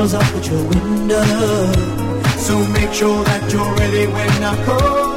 close up at your window. So make sure that you're ready when I call.